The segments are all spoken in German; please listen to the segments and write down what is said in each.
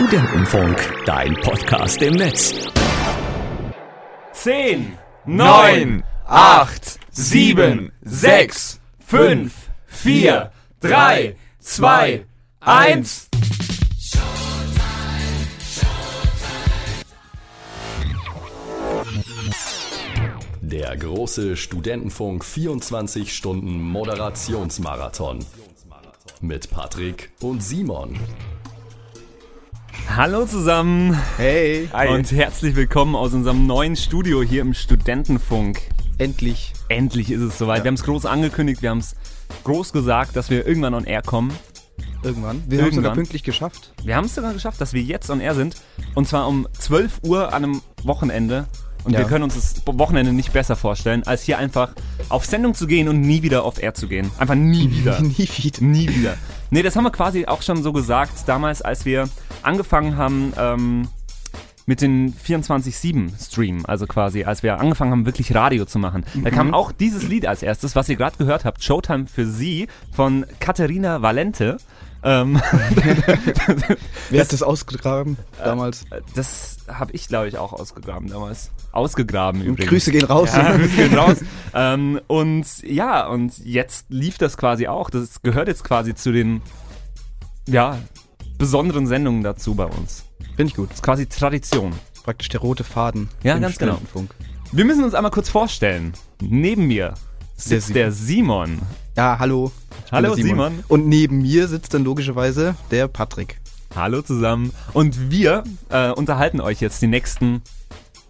Studentenfunk, dein Podcast im Netz. 10, 9, 8, 7, 6, 5, 4, 3, 2, 1. Der große Studentenfunk 24 Stunden Moderationsmarathon. Mit Patrick und Simon. Hallo zusammen Hey, und herzlich willkommen aus unserem neuen Studio hier im Studentenfunk. endlich. Endlich ist es soweit. Wir haben es groß angekündigt, wir haben es groß gesagt, dass wir irgendwann on air kommen. Irgendwann. Wir haben es sogar Irgendwann. pünktlich geschafft. Wir haben es sogar geschafft, dass wir jetzt on air sind. Und zwar um 12 Uhr an einem Wochenende. Und Ja. wir können uns das Wochenende nicht besser vorstellen, als hier einfach auf Sendung zu gehen und nie wieder auf air zu gehen. Einfach nie wieder. Nie wieder. Nie wieder. Nee, das haben wir quasi auch schon so gesagt, damals, als wir angefangen haben ähm, mit den 24-7-Stream. Also quasi, als wir angefangen haben, wirklich Radio zu machen. Da kam auch dieses Lied als erstes, was ihr gerade gehört habt, Showtime für Sie von Katharina Valente. Ähm, Wer hat das ausgegraben damals? das habe ich, glaube ich, auch ausgegraben damals. Ausgegraben übrigens. Grüße gehen raus. Ja, Grüße gehen raus. ähm, und ja, und jetzt lief das quasi auch. Das gehört jetzt quasi zu den, ja, besonderen Sendungen dazu bei uns. Finde ich gut. Das ist quasi Tradition. Praktisch der rote Faden. Ja, im ganz genau. Wir müssen uns einmal kurz vorstellen. Neben mir sitzt der Simon. Ja, hallo. Hallo, der Simon. Und neben mir sitzt dann logischerweise der Patrick. Hallo zusammen. Und wir äh, unterhalten euch jetzt die nächsten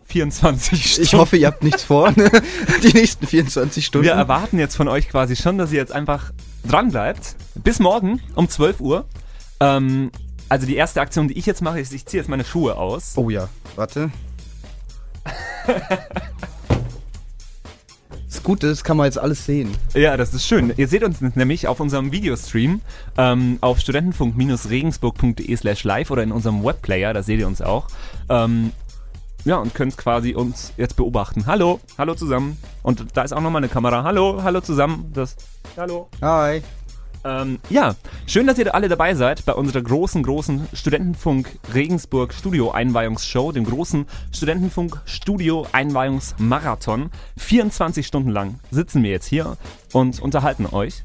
24 Stunden. Ich hoffe, ihr habt nichts vor. ne? Die nächsten 24 Stunden. Wir erwarten jetzt von euch quasi schon, dass ihr jetzt einfach dran bleibt. Bis morgen um 12 Uhr. Ähm, also die erste Aktion, die ich jetzt mache, ist, ich ziehe jetzt meine Schuhe aus. oh ja, warte. Das Gute ist, kann man jetzt alles sehen. Ja, das ist schön. Ihr seht uns nämlich auf unserem Videostream ähm, auf studentenfunk-regensburg.de slash live oder in unserem Webplayer, da seht ihr uns auch. Ähm, ja, und könnt quasi uns jetzt beobachten. Hallo, hallo zusammen. Und da ist auch nochmal eine Kamera. Hallo, hallo zusammen. Das, hallo. Hi. Ähm, ja, schön, dass ihr alle dabei seid bei unserer großen, großen Studentenfunk Regensburg Studio Einweihungsshow, dem großen Studentenfunk Studio Einweihungsmarathon. 24 Stunden lang sitzen wir jetzt hier und unterhalten euch.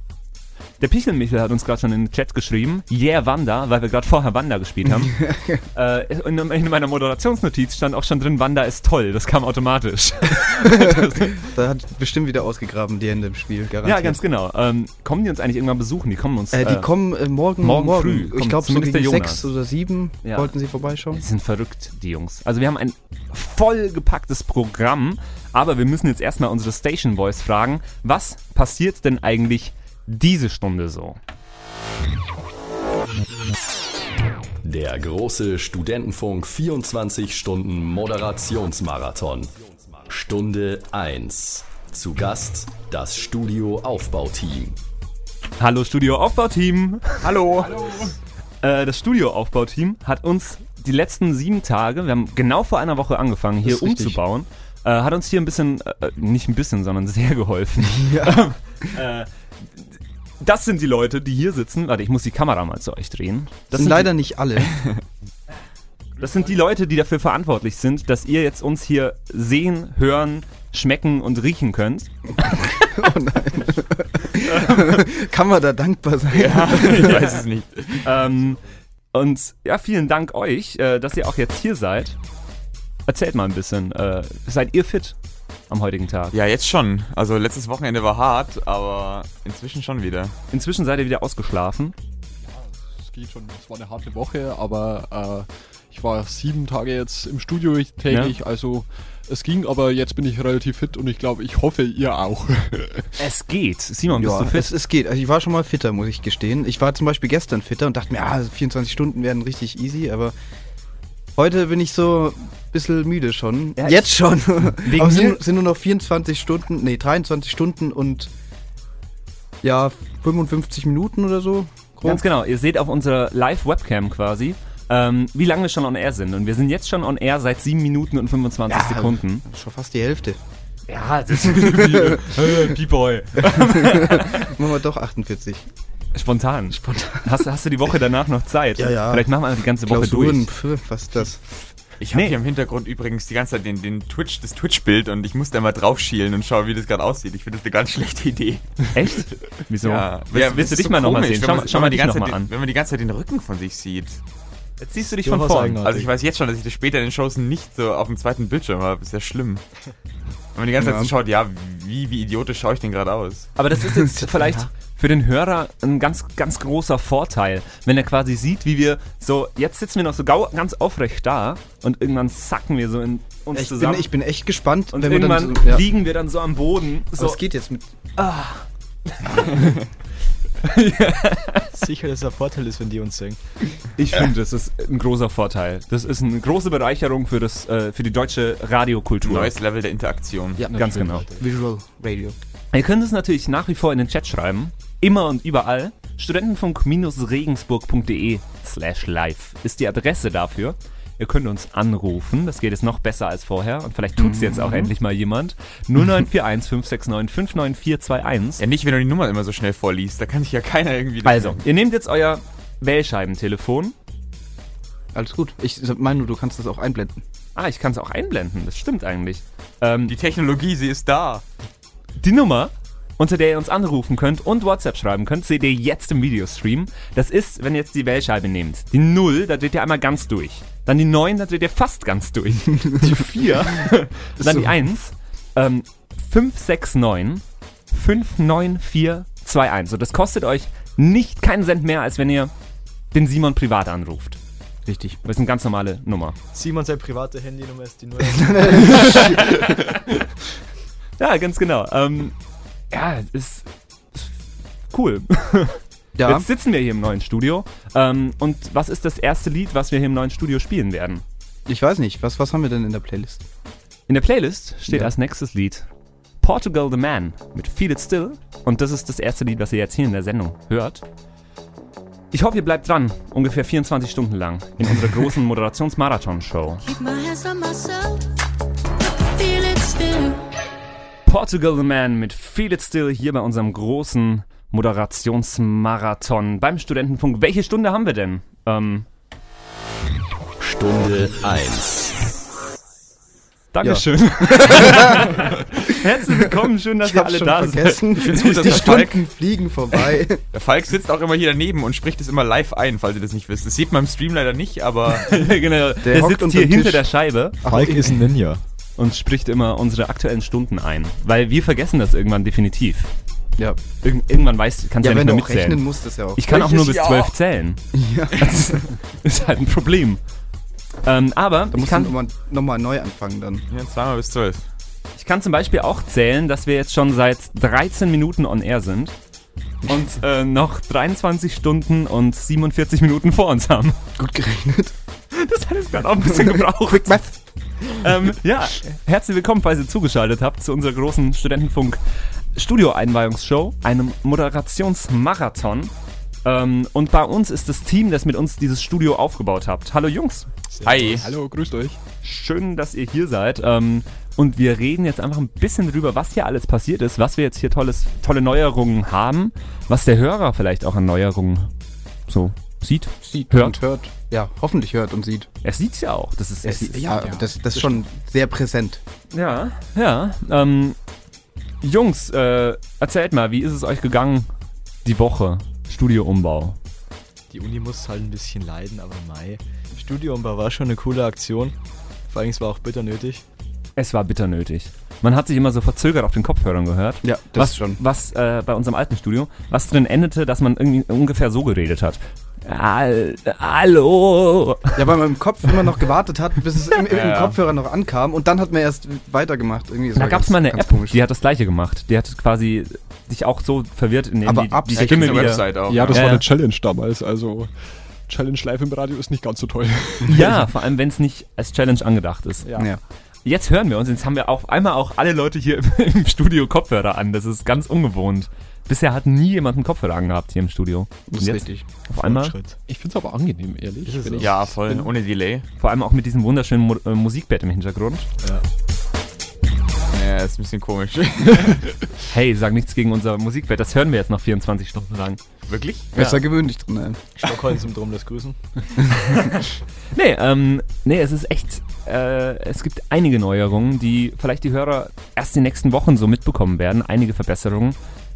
Der Pichelmichel hat uns gerade schon in den Chat geschrieben, yeah Wanda, weil wir gerade vorher Wanda gespielt haben. äh, in, in meiner Moderationsnotiz stand auch schon drin, Wanda ist toll, das kam automatisch. Da hat bestimmt wieder ausgegraben die Hände im Spiel, garantiert. ja, ganz genau. Ähm, kommen die uns eigentlich irgendwann besuchen? Die kommen uns... Äh, die äh, kommen äh, morgen, morgen früh Ich glaube, so gegen sechs oder sieben Ja. wollten sie vorbeischauen. Die sind verrückt, die Jungs. Also wir haben ein vollgepacktes Programm, aber wir müssen jetzt erstmal unsere Station Voice fragen, was passiert denn eigentlich diese Stunde so? Der große Studentenfunk 24 Stunden Moderationsmarathon. Stunde 1. Zu Gast das Studio Aufbauteam. Hallo Studio Aufbauteam. Hallo. Äh, das Studio Aufbauteam hat uns die letzten sieben Tage, wir haben genau vor einer Woche angefangen, hier umzubauen, äh, hat uns hier ein bisschen, äh, nicht ein bisschen, sondern sehr geholfen. Ja. Das sind die Leute, die hier sitzen. Warte, ich muss die Kamera mal zu euch drehen. Das sind die- leider nicht alle. Das sind die Leute, die dafür verantwortlich sind, dass ihr jetzt uns hier sehen, hören, schmecken und riechen könnt. Oh nein. Kann man da dankbar sein? ich weiß es nicht. Ähm, und ja, vielen Dank euch, äh, dass ihr auch jetzt hier seid. Erzählt mal ein bisschen. Äh, seid ihr fit am heutigen Tag? Ja, jetzt schon. Also letztes Wochenende war hart, aber inzwischen schon wieder. Inzwischen seid ihr wieder ausgeschlafen. Es geht schon, es war eine harte Woche, aber äh, ich war sieben Tage jetzt im Studio täglich, also es ging, aber jetzt bin ich relativ fit und ich glaube, ich hoffe, ihr auch. Es geht. Simon, bist Ja, du fit? es, es geht. Also ich war schon mal fitter, muss ich gestehen. Ich war zum Beispiel gestern fitter und dachte mir, ah, 24 Stunden werden richtig easy, aber heute bin ich so ein bisschen müde schon. Ja, Jetzt schon. Wegen aber es sind, sind nur noch 24 Stunden, nee, 23 Stunden und ja, 55 Minuten oder so. Grob. Ganz genau. Ihr seht auf unserer Live-Webcam quasi, ähm, wie lange wir schon on air sind. Und wir sind jetzt schon on air seit 7 Minuten und 25 Ja, Sekunden. Schon fast die Hälfte. Ja, das ist. P-Boy. Machen wir doch 48. Spontan. Spontan. Hast, hast du die Woche danach noch Zeit? Ja, ja. Vielleicht machen wir die ganze Woche Klausuren, durch. pf, was ist das? Ich habe Nee. hier im Hintergrund übrigens die ganze Zeit den, den Twitch, das Twitch-Bild und ich muss da mal drauf schielen und schauen, wie das gerade aussieht. Ich finde das eine ganz schlechte Idee. Echt? Wieso? Ja, willst, ja, willst du dich ist mal so nochmal sehen? Schau, schau mal die ganze Zeit, an. Wenn man die ganze Zeit den Rücken von sich sieht. Jetzt siehst du dich Ja, von vorn. Also ich weiß jetzt schon, dass ich das später in den Shows nicht so auf dem zweiten Bildschirm habe. Ist ja schlimm. Wenn man die ganze Zeit Ja. so schaut, ja, wie, wie idiotisch schaue ich denn gerade aus? Aber das ist jetzt vielleicht für den Hörer ein ganz, ganz großer Vorteil, wenn er quasi sieht, wie wir so, jetzt sitzen wir noch so ganz aufrecht da und irgendwann sacken wir so in uns Ich bin, zusammen. ich bin echt gespannt, und wenn wir irgendwann dann so, ja. liegen wir dann so am Boden. So, es geht jetzt mit. Sicher, dass es ein Vorteil ist, wenn die uns singen. ich finde, das ist ein großer Vorteil. Das ist eine große Bereicherung für, das, äh, für die deutsche Radiokultur. Neues Level der Interaktion. Ja, Ganz genau. Visual Radio. Ihr könnt es natürlich nach wie vor in den Chat schreiben. Immer und überall. Studentenfunk-regensburg.de slash live ist die Adresse dafür. Ihr könnt uns anrufen, das geht jetzt noch besser als vorher und vielleicht tut es jetzt auch endlich mal jemand. 0941 569 59421. Ja, nicht, wenn du die Nummer immer so schnell vorliest. Da kann sich ja keiner irgendwie... Also, ihr nehmt jetzt euer Wählscheibentelefon. Alles gut. Ich meine nur, du kannst das auch einblenden. Ah, ich kann es auch einblenden, das stimmt eigentlich. Ähm, Die Technologie, sie ist da. Die Nummer, unter der ihr uns anrufen könnt und WhatsApp schreiben könnt, seht ihr jetzt im Videostream. Das ist, wenn ihr jetzt die Wählscheibe nehmt. Die 0, da dreht ihr einmal ganz durch. Dann die 9, da dreht ihr fast ganz durch. Die 4, dann die 1, ähm, 569 59421. Und das kostet euch nicht keinen Cent mehr, als wenn ihr den Simon privat anruft. Richtig. Das ist eine ganz normale Nummer. Simon, seine private Handynummer ist die Nummer. Ja, ganz genau. Ähm, ja, es ist cool. Ja, Jetzt sitzen wir hier im neuen Studio. Ähm, und was ist das erste Lied, was wir hier im neuen Studio spielen werden? ich weiß nicht. Was, was haben wir denn in der Playlist? In der Playlist steht Ja. als nächstes Lied Portugal the Man mit Feel It Still. Und das ist das erste Lied, was ihr jetzt hier in der Sendung hört. Ich hoffe, ihr bleibt dran, ungefähr 24 Stunden lang, in unserer großen Moderationsmarathon-Show. Keep my hands on myself. Portugal the Man mit Feel It Still hier bei unserem großen Moderationsmarathon beim Studentenfunk. Welche Stunde haben wir denn? Ähm, Stunde 1. Dankeschön. Herzlich willkommen, schön, dass Ich ihr alle schon da seid. vergessen. Ich find's gut, dass Die der Falk- Stunden fliegen vorbei. Der Falk sitzt auch immer hier daneben und spricht es immer live ein, falls ihr das nicht wisst. Das sieht man im Stream leider nicht, aber genau. Der, hockt sitzt hier hinter Tisch. der Scheibe Falk ist ein Ninja. Und spricht immer unsere aktuellen Stunden ein. Weil wir vergessen das irgendwann definitiv. ja. Irgend, irgendwann weißt, kannst du ja, ja, wenn nicht du mehr mitzählen. rechnen musst, das ja auch. Ich kann auch nur bis zwölf Jahr? zählen. ja. Das ist halt ein Problem. Ähm, aber Da ich musst du kann, nochmal noch mal neu anfangen dann. ja, zweimal bis zwölf. ich kann zum Beispiel auch zählen, dass wir jetzt schon seit 13 Minuten on air sind und äh, noch 23 Stunden und 47 Minuten vor uns haben. Gut gerechnet. Das hat jetzt gerade auch ein bisschen gebraucht. Quick Math. Ähm, ja, herzlich willkommen, falls ihr zugeschaltet habt zu unserer großen Studentenfunk Studio-Einweihungsshow, einem Moderationsmarathon. Ähm, und bei uns ist das Team, das mit uns dieses Studio aufgebaut habt. Hallo Jungs, Hi. Hallo, grüßt euch. schön, dass ihr hier seid. Ähm, und wir reden jetzt einfach ein bisschen drüber, was hier alles passiert ist, was wir jetzt hier tolles, tolle Neuerungen haben, was der Hörer vielleicht auch an Neuerungen so sieht. Sieht Hört. und hört. Ja, hoffentlich hört und sieht. Er sieht's ja auch. Das ist, Er es sieht ist ja, das, das ist schon sehr präsent. Ja, ja. Ähm, Jungs, äh, erzählt mal, wie ist es euch gegangen die Woche? Studioumbau. Die Uni muss halt ein bisschen leiden, aber Mai. Studiumbau war schon eine coole Aktion. Vor allem, es war auch bitter nötig. Es war bitter nötig. Man hat sich immer so verzögert auf den Kopfhörern gehört. Ja, das was, schon. Was äh, bei unserem alten Studio, was drin endete, dass man irgendwie ungefähr so geredet hat. Hall- Hallo. Ja, weil man im Kopf immer noch gewartet hat, bis es im, im Ja. Kopfhörer noch ankam und dann hat man erst weitergemacht. Irgendwie Da gab es mal eine App, komisch. die hat das gleiche gemacht. Die hat quasi dich auch so verwirrt, indem Aber die, die absichtlich. Stimme wieder... Website auch. Ja, das Ja, war ja. eine Challenge damals, also Challenge live im Radio ist nicht ganz so toll. Ja, vor allem wenn es nicht als Challenge angedacht ist. Ja. Jetzt hören wir uns, jetzt haben wir auf einmal auch alle Leute hier im, im Studio Kopfhörer an. Das ist ganz ungewohnt. Bisher hat nie jemand einen Kopfhörer angehabt hier im Studio. Das ist richtig. auf einmal. Ich finde es aber angenehm, ehrlich. So? ich- Ja, voll, ohne Delay. vor allem auch mit diesem wunderschönen Mu äh, Musikbett im Hintergrund. Ja. Ja, Ja, ist ein bisschen komisch. Hey, sag nichts gegen unser Musikbett. Das hören wir jetzt noch 24 Stunden lang. Wirklich? Besser gewöhn dich drin ein. Stockholm-Syndrom, das Grüßen. Nee, ähm, nee, es ist echt, äh, es gibt einige Neuerungen, die vielleicht die Hörer erst in den nächsten Wochen so mitbekommen werden. Einige Verbesserungen.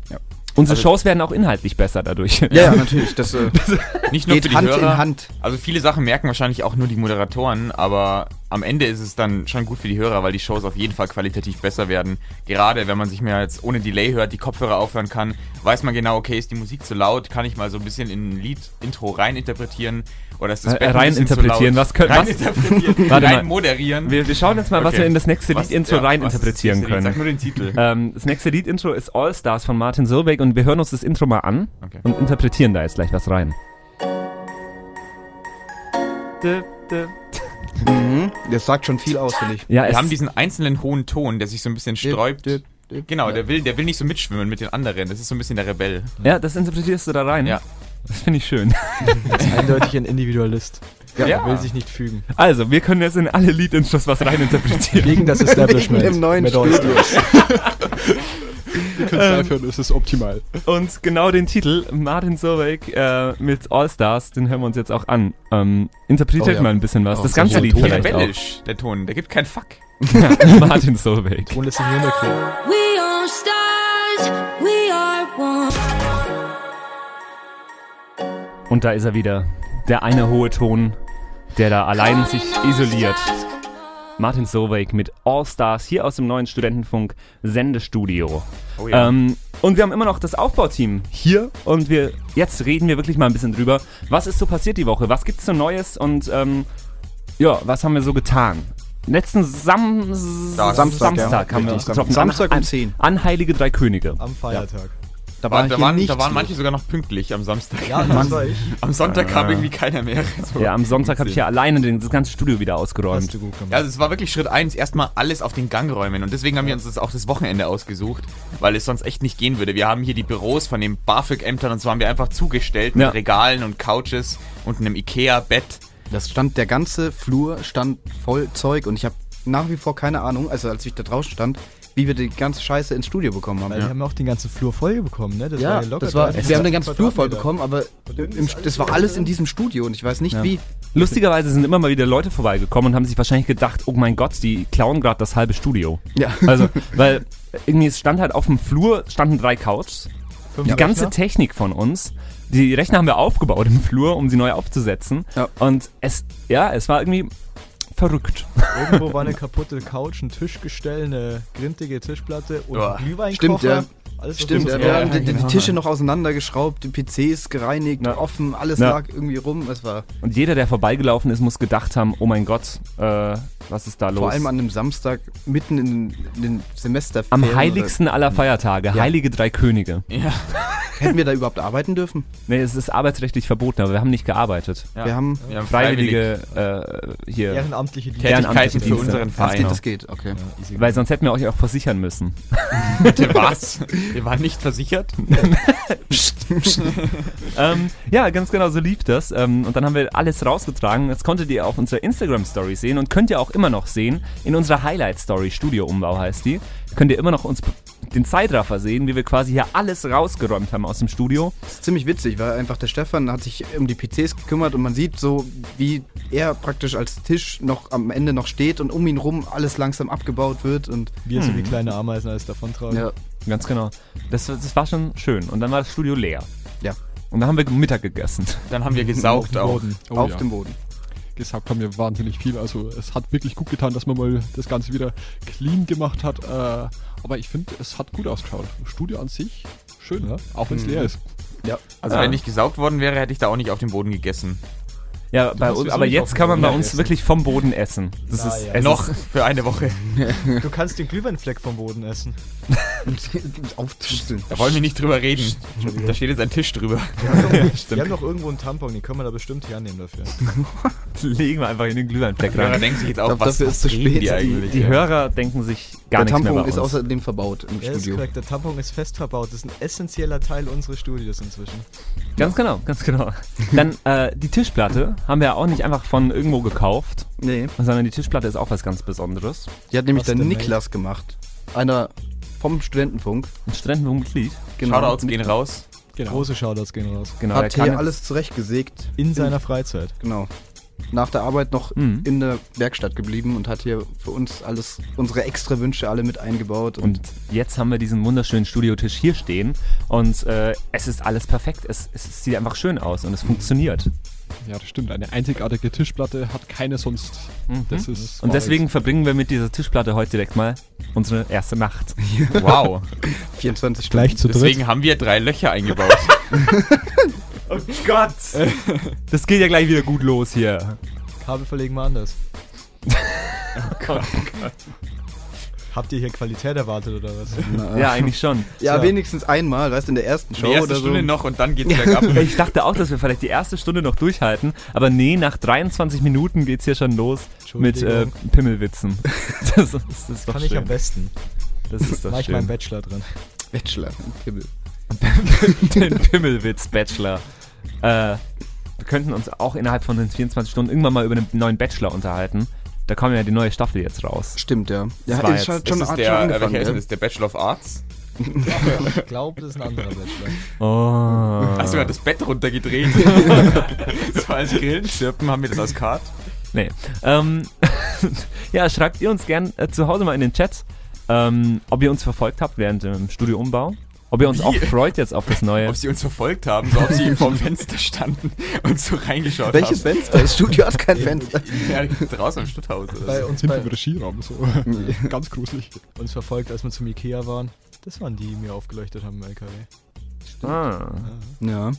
Ja. Unsere Also- Shows werden auch inhaltlich besser dadurch. Ja, ja, natürlich. Das äh, Nicht nur geht für die Hand Hörer. in Hand. Also viele Sachen merken wahrscheinlich auch nur die Moderatoren, aber am Ende ist es dann schon gut für die Hörer, weil die Shows auf jeden Fall qualitativ besser werden. Gerade wenn man sich mehr jetzt ohne Delay hört, die Kopfhörer aufhören kann, weiß man genau, okay, ist die Musik zu laut, kann ich mal so ein bisschen in ein Lied-Intro reininterpretieren oder ist das Äh, rein interpretieren, laut? was können- rein was- interpretieren, Warte rein moderieren. Wir, wir schauen jetzt mal, was Okay. wir in das nächste Was- Lied-Intro ja, rein was interpretieren nächste Lied? Sag können. nur den Titel. Ähm, das nächste Lied-Intro ist All Stars von Martin Solveig und wir hören uns das Intro mal an Okay. und interpretieren da jetzt gleich was rein. Mhm. Das sagt schon viel aus, finde ich. Ja, Wir haben diesen einzelnen hohen Ton, der sich so ein bisschen sträubt. Dip, dip, Genau, der will, der will nicht so mitschwimmen mit den anderen. Das ist so ein bisschen der Rebell. ja, das interpretierst du da rein. Ja. Das finde ich schön. Das ist eindeutig ein Individualist. Ja. Er will sich nicht fügen. Also, wir können jetzt in alle Lied-Intros was rein interpretieren. Gegen das Establishment. Im neuen Mit Studio. Allstars. Ihr könnt es live hören, es ist optimal. Und genau den Titel, Martin Solveig äh, mit All Stars, den hören wir uns jetzt auch an. Ähm, interpretiert Oh ja. mal ein bisschen was. Oh, das ganze Lied Ton. vielleicht auch. Rebellisch, der Ton. Der gibt keinen Fuck. Martin Solveig. Ton lässt sich nicht Und da ist er wieder. Der eine hohe Ton, der da allein sich isoliert. Martin Solveig mit All Stars hier aus dem neuen Studentenfunk Sendestudio. Oh Ähm, und wir haben immer noch das Aufbauteam hier und wir jetzt reden wir wirklich mal ein bisschen drüber. Was ist so passiert die Woche? Was gibt's so Neues und ähm, ja, was haben wir so getan? Letzten Sam Samstag, Samstag ja. haben wir uns getroffen. Samstag an, um 10. An Heilige Drei Könige. Am Feiertag. Da, War, war da, waren, da waren los. manche sogar noch pünktlich am Samstag. Ja, das war ich. Am Sonntag kam irgendwie keiner mehr. So. Ja, am Sonntag habe ich ja alleine den- das ganze Studio wieder Hast ausgeräumt. du gut gemacht. Ja, also es war wirklich Schritt eins, erstmal alles auf den Gang räumen. Und deswegen haben wir uns das auch das Wochenende ausgesucht, weil es sonst echt nicht gehen würde. Wir haben hier die Büros von den BAföG-Ämtern und zwar haben wir einfach zugestellt mit Ja. Regalen und Couches und einem Ikea-Bett. Das stand, der ganze Flur stand voll Zeug und ich habe nach wie vor keine Ahnung, also als ich da draußen stand, wie wir die ganze Scheiße ins Studio bekommen haben. Weil wir haben auch den ganzen Flur voll bekommen, ne? Das Ja, ja locker das war, 30 wir haben den ganzen Flur voll bekommen, aber im, das war alles in diesem Studio und ich weiß nicht Ja. wie. Lustigerweise sind immer mal wieder Leute vorbeigekommen und haben sich wahrscheinlich gedacht, oh mein Gott, die klauen gerade das halbe Studio. Ja. Also, weil irgendwie es stand halt auf dem Flur, standen drei Couches. Fünf Die ganze Rechner. Technik von uns. Die Rechner haben wir aufgebaut im Flur, um sie neu aufzusetzen. Ja. Und es, ja, es war irgendwie verrückt. Irgendwo war eine kaputte Couch, ein Tischgestell, eine grintige Tischplatte und ein Glühweinkocher. Stimmt, ja. Alles Stimmt, wir haben die, die genau. Tische noch auseinandergeschraubt, die PCs gereinigt, Ja. offen, alles Ja. lag irgendwie rum. Es war Und jeder, der vorbeigelaufen ist, muss gedacht haben, oh mein Gott, äh, was ist da los? vor allem an einem Samstag mitten in, in den Semesterferien. Am heiligsten aller Feiertage, Heilige Drei Könige. Ja. Hätten wir da überhaupt arbeiten dürfen? Nee, es ist arbeitsrechtlich verboten, aber wir haben nicht gearbeitet. Ja. Wir haben. Wir haben freiwillig Freiwillige äh, hier. Ehrenamtliche Dienste. Ehrenamtliche Tätigkeiten für unseren Das Verein. geht, das geht, okay. Ja. Weil sonst hätten wir euch auch versichern müssen. Bitte was? Wir waren nicht versichert. ähm, ja, ganz genau, so lief das. Ähm, und dann haben wir alles rausgetragen. Das konntet ihr auf unserer Instagram-Story sehen und könnt ihr auch immer noch sehen. In unserer Highlight-Story, Studio-Umbau heißt die, könnt ihr immer noch uns den Zeitraffer sehen, wie wir quasi hier alles rausgeräumt haben aus dem Studio. Das ist ziemlich witzig, weil einfach der Stefan hat sich um die PCs gekümmert und man sieht so, wie er praktisch als Tisch noch am Ende noch steht und um ihn rum alles langsam abgebaut wird und Wir so wie kleine Ameisen alles davontragen. ja, Ganz genau. Das, das war schon schön. Und dann war das Studio leer. Ja. Und dann haben wir Mittag gegessen. Dann haben wir gesaugt Auf dem. Boden. Oh auf ja. dem Boden. gesagt haben wir wahnsinnig viel. Also es hat wirklich gut getan, dass man mal das Ganze wieder clean gemacht hat. Äh, aber ich finde, es hat gut ausgeschaut. Studio an sich, schön, ne? auch wenn es leer ist. Ja. Also Ja. wenn nicht gesaugt worden wäre, hätte ich da auch nicht auf dem Boden gegessen. Ja, bei uns, aber jetzt kann man bei uns essen. wirklich vom Boden essen. Das Ah, ist ja. es Noch Ist, für eine Woche. Du kannst den Glühweinfleck vom Boden essen. Aufzuscheln. Da wollen wir nicht drüber reden. Da steht jetzt ein Tisch drüber. Wir haben noch irgendwo einen Tampon, den können wir da bestimmt hernehmen dafür. legen wir einfach in den Glühweinfleck Die Hörer rein. denken sich jetzt auch, glaub, was, dafür was ist zu spät. die Die- eigentlich? Die Hörer denken sich gar der nichts mehr Tampon bei ist außerdem verbaut im Ja, ist Studio. korrekt. Der Tampon ist fest verbaut. Das ist ein essentieller Teil unseres Studios inzwischen. Ganz genau, ganz genau. Dann äh, die Tischplatte haben wir auch nicht einfach von irgendwo gekauft, Nee, sondern die Tischplatte ist auch was ganz Besonderes. die hat nämlich Was der denn, Niklas gemacht. einer vom Studentenfunk. Ein Studentenfunkmitglied. Shoutouts gehen raus. Genau. Große Shoutouts gehen raus. Genau, Hat kann hier jetzt- alles zurechtgesägt. In seiner Freizeit. Genau. Nach der Arbeit noch Mhm. in der Werkstatt geblieben und hat hier für uns alles, unsere extra Wünsche alle mit eingebaut. Und jetzt haben wir diesen wunderschönen Studiotisch hier stehen und äh, es ist alles perfekt. Es, es sieht einfach schön aus und es funktioniert. Ja, das stimmt. Eine einzigartige Tischplatte hat keine sonst. Das ist Und deswegen verbringen wir mit dieser Tischplatte heute direkt mal unsere erste Nacht. Wow. 24 Stunden. Gleich zu dritt. Deswegen haben wir drei Löcher eingebaut. Oh Gott! Das geht ja gleich wieder gut los hier. Kabel verlegen wir anders. Habt ihr hier Qualität erwartet oder was? Na, Ja, eigentlich schon. Ja, So. wenigstens einmal, weißt du, in der ersten Show Die erste oder so. Stunde noch und dann geht's bergab. Ich dachte auch, dass wir vielleicht die erste Stunde noch durchhalten, aber nee, nach 23 Minuten geht's hier schon los mit äh. Pimmelwitzen. Das, ist- das ist doch Kann schön. ich am besten. Das ist doch Mach ich meinen. Bachelor drin. Bachelor. Pimmel. Den Pimmelwitz-Bachelor. Äh, wir könnten uns auch innerhalb von den 24 Stunden irgendwann mal über einen neuen Bachelor unterhalten. Da kommt ja die neue Staffel jetzt raus. Stimmt, ja. Ja, war ist jetzt- schon, Das schon, ist der, angefangen, welcher ist denn gell? das? Der Bachelor of Arts? Ich glaube, das ist ein anderer Bachelor. Oh. Hast du gerade das Bett runtergedreht? so als Grillenzirpen haben wir das als Card. Nee. Ähm, ja, schreibt ihr uns gern äh, zu Hause mal in den Chat, ähm, ob ihr uns verfolgt habt während dem Studioumbau. Ob ihr uns Wie? auch freut jetzt auf das neue. Ob sie uns verfolgt haben, so ob sie vorm Fenster standen und so reingeschaut Welches haben. Fenster? Das Studio hat kein Fenster. Ja, draußen im Stadthaus oder Bei so. uns, hinten bei, im Regieraum so. Ganz gruselig. uns verfolgt, als wir zum Ikea waren. Das waren die, die mir aufgeleuchtet haben im LKW. Ah. Ja.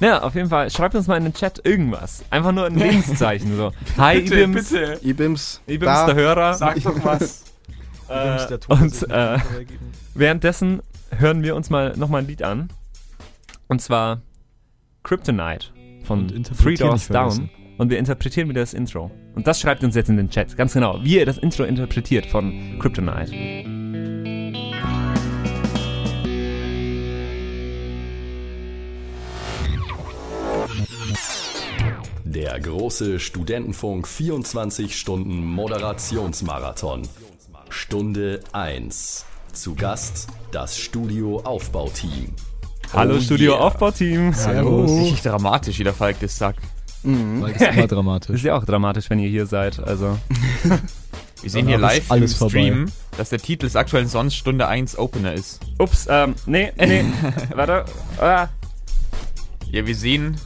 Ja, auf jeden Fall, schreibt uns mal in den Chat irgendwas. Einfach nur ein Lebenszeichen. So. Hi, Bitte, Ibims. bitte, Ibims. Ibims, da. der Hörer. sag doch was. Äh, der Ton und sich äh, währenddessen hören wir uns mal nochmal ein Lied an. Und zwar Kryptonite von Und Three Doors. Down. Und wir interpretieren wieder das Intro. Und das schreibt uns jetzt in den Chat. Ganz genau, wie ihr das Intro interpretiert von Kryptonite. Der große Studentenfunk 24 Stunden Moderationsmarathon. Stunde 1. Zu Gast das Studio Aufbauteam. Hallo Oh Studio yeah. Aufbauteam. Servus. Richtig dramatisch, wie der Falk das sagt. Weil das ist immer Ist dramatisch. ja auch dramatisch, wenn ihr hier seid. Also, Wir sehen Dann hier ist live alles im vorbei. Stream, dass der Titel des aktuellen Sonst Stunde 1 Opener ist. ups, ähm, nee, nee, warte. Ah. Ja, wir sehen,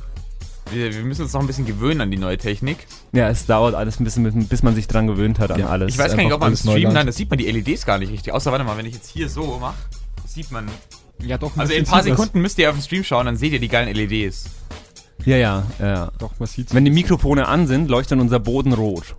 wir, wir müssen uns noch ein bisschen gewöhnen an die neue Technik. Ja, es dauert alles ein bisschen, bis man sich dran gewöhnt hat an Ja, alles. Ich weiß gar nicht, ob man im Stream, nein, das sieht man die LEDs gar nicht richtig. Außer, warte mal, wenn ich jetzt hier so mache, sieht man. Ja, doch. man Also in ein paar was. Sekunden müsst ihr auf den Stream schauen, dann seht ihr die geilen LEDs. Ja, ja, ja. Doch, man sieht Wenn die Mikrofone an sind, leuchtet unser Boden rot.